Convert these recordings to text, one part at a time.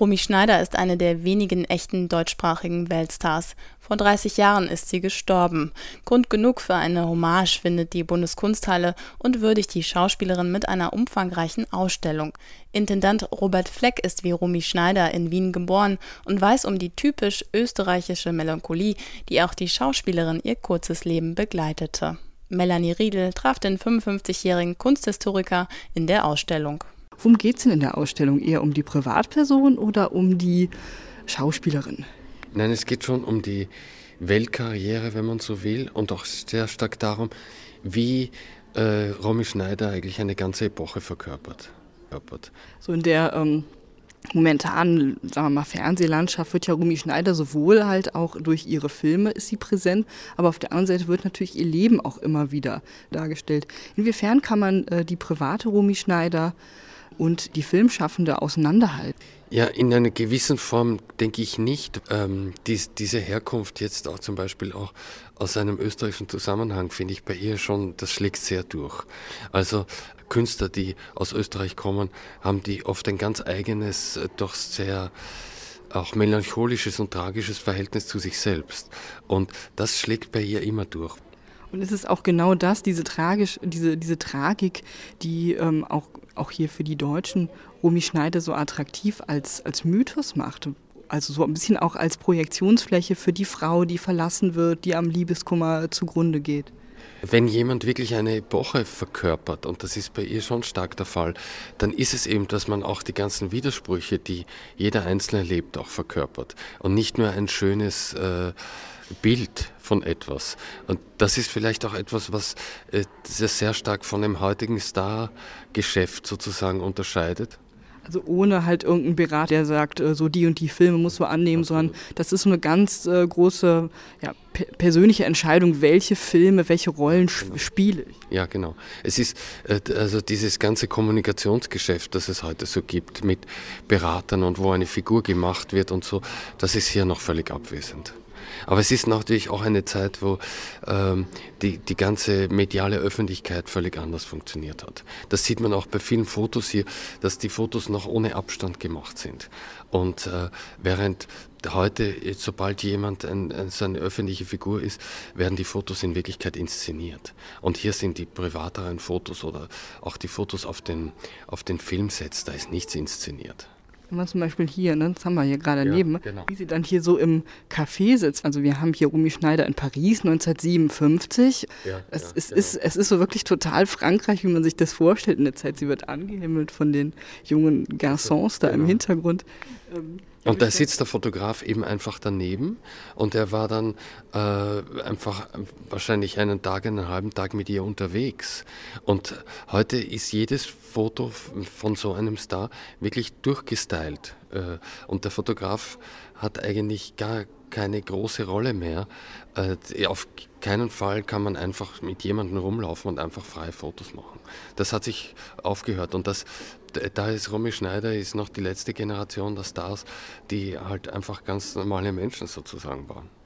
Romy Schneider ist eine der wenigen echten deutschsprachigen Weltstars. Vor 30 Jahren ist sie gestorben. Grund genug für eine Hommage findet die Bundeskunsthalle und würdigt die Schauspielerin mit einer umfangreichen Ausstellung. Intendant Robert Fleck ist wie Romy Schneider in Wien geboren und weiß um die typisch österreichische Melancholie, die auch die Schauspielerin ihr kurzes Leben begleitete. Melanie Riedel traf den 55-jährigen Kunsthistoriker in der Ausstellung. Worum geht es denn in der Ausstellung? Eher um die Privatperson oder um die Schauspielerin? Nein, es geht schon um die Weltkarriere, wenn man so will, und auch sehr stark darum, wie äh, Romy Schneider eigentlich eine ganze Epoche verkörpert. So in der ähm, momentanen, sagen wir mal, Fernsehlandschaft wird ja Romy Schneider sowohl halt auch durch ihre Filme ist sie präsent, aber auf der anderen Seite wird natürlich ihr Leben auch immer wieder dargestellt. Inwiefern kann man äh, die private Romy Schneider und die Filmschaffende auseinanderhalten? Ja, in einer gewissen Form denke ich nicht. Ähm, dies, diese Herkunft jetzt auch zum Beispiel auch aus einem österreichischen Zusammenhang finde ich bei ihr schon, das schlägt sehr durch. Also Künstler, die aus Österreich kommen, haben die oft ein ganz eigenes, äh, doch sehr auch melancholisches und tragisches Verhältnis zu sich selbst. Und das schlägt bei ihr immer durch. Und es ist auch genau das, diese, tragisch, diese, diese Tragik, die ähm, auch, auch hier für die Deutschen Romy Schneider so attraktiv als, als Mythos macht. Also so ein bisschen auch als Projektionsfläche für die Frau, die verlassen wird, die am Liebeskummer zugrunde geht. Wenn jemand wirklich eine Epoche verkörpert, und das ist bei ihr schon stark der Fall, dann ist es eben, dass man auch die ganzen Widersprüche, die jeder Einzelne erlebt, auch verkörpert. Und nicht nur ein schönes äh, Bild von etwas. Und das ist vielleicht auch etwas, was äh, sehr stark von dem heutigen Star-Geschäft sozusagen unterscheidet. Also ohne halt irgendeinen Berater, der sagt, äh, so die und die Filme muss man annehmen, sondern das ist eine ganz äh, große ja, persönliche Entscheidung, welche Filme, welche Rollen genau. spiele ich. Ja, genau. Es ist äh, also dieses ganze Kommunikationsgeschäft, das es heute so gibt mit Beratern und wo eine Figur gemacht wird und so, das ist hier noch völlig abwesend. Aber es ist natürlich auch eine Zeit, wo ähm, die, die ganze mediale Öffentlichkeit völlig anders funktioniert hat. Das sieht man auch bei vielen Fotos hier, dass die Fotos noch ohne Abstand gemacht sind. Und äh, während heute, sobald jemand ein, ein, so eine öffentliche Figur ist, werden die Fotos in Wirklichkeit inszeniert. Und hier sind die privateren Fotos oder auch die Fotos auf den, auf den Filmsets, da ist nichts inszeniert. Wenn man zum Beispiel hier, ne, das haben wir hier gerade ja, neben, genau. wie sie dann hier so im Café sitzt. Also wir haben hier Rumi Schneider in Paris 1957. Ja, es, ja, es, genau. ist, es ist so wirklich total Frankreich, wie man sich das vorstellt in der Zeit. Sie wird angehimmelt von den jungen Garçons da genau. im Hintergrund. Ähm, und da sitzt der Fotograf eben einfach daneben und er war dann äh, einfach wahrscheinlich einen Tag, einen halben Tag mit ihr unterwegs. Und heute ist jedes Foto von so einem Star wirklich durchgestylt. Äh, und der Fotograf hat eigentlich gar keine große Rolle mehr. Äh, auf keinen Fall kann man einfach mit jemandem rumlaufen und einfach freie Fotos machen. Das hat sich aufgehört und das, da ist Romy Schneider ist noch die letzte Generation der Stars, die halt einfach ganz normale Menschen sozusagen waren.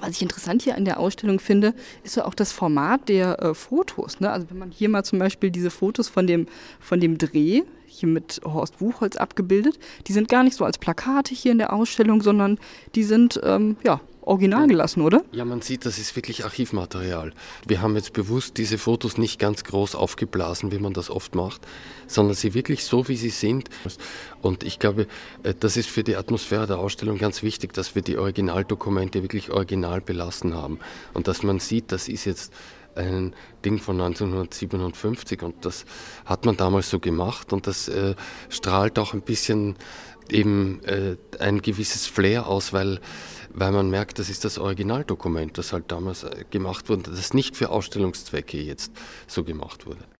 Was ich interessant hier an der Ausstellung finde, ist ja auch das Format der äh, Fotos. Ne? Also wenn man hier mal zum Beispiel diese Fotos von dem, von dem Dreh, hier mit Horst Buchholz abgebildet, die sind gar nicht so als Plakate hier in der Ausstellung, sondern die sind ähm, ja, original gelassen, oder? Ja, man sieht, das ist wirklich Archivmaterial. Wir haben jetzt bewusst diese Fotos nicht ganz groß aufgeblasen, wie man das oft macht, sondern sie wirklich so, wie sie sind. Und ich glaube, äh, das ist für die Atmosphäre der Ausstellung ganz wichtig, dass wir die Originaldokumente wirklich original belassen haben. Und dass man sieht, das ist jetzt ein Ding von 1957 und das hat man damals so gemacht und das äh, strahlt auch ein bisschen eben äh, ein gewisses Flair aus, weil weil man merkt, das ist das Originaldokument, das halt damals äh, gemacht wurde, das nicht für Ausstellungszwecke jetzt so gemacht wurde.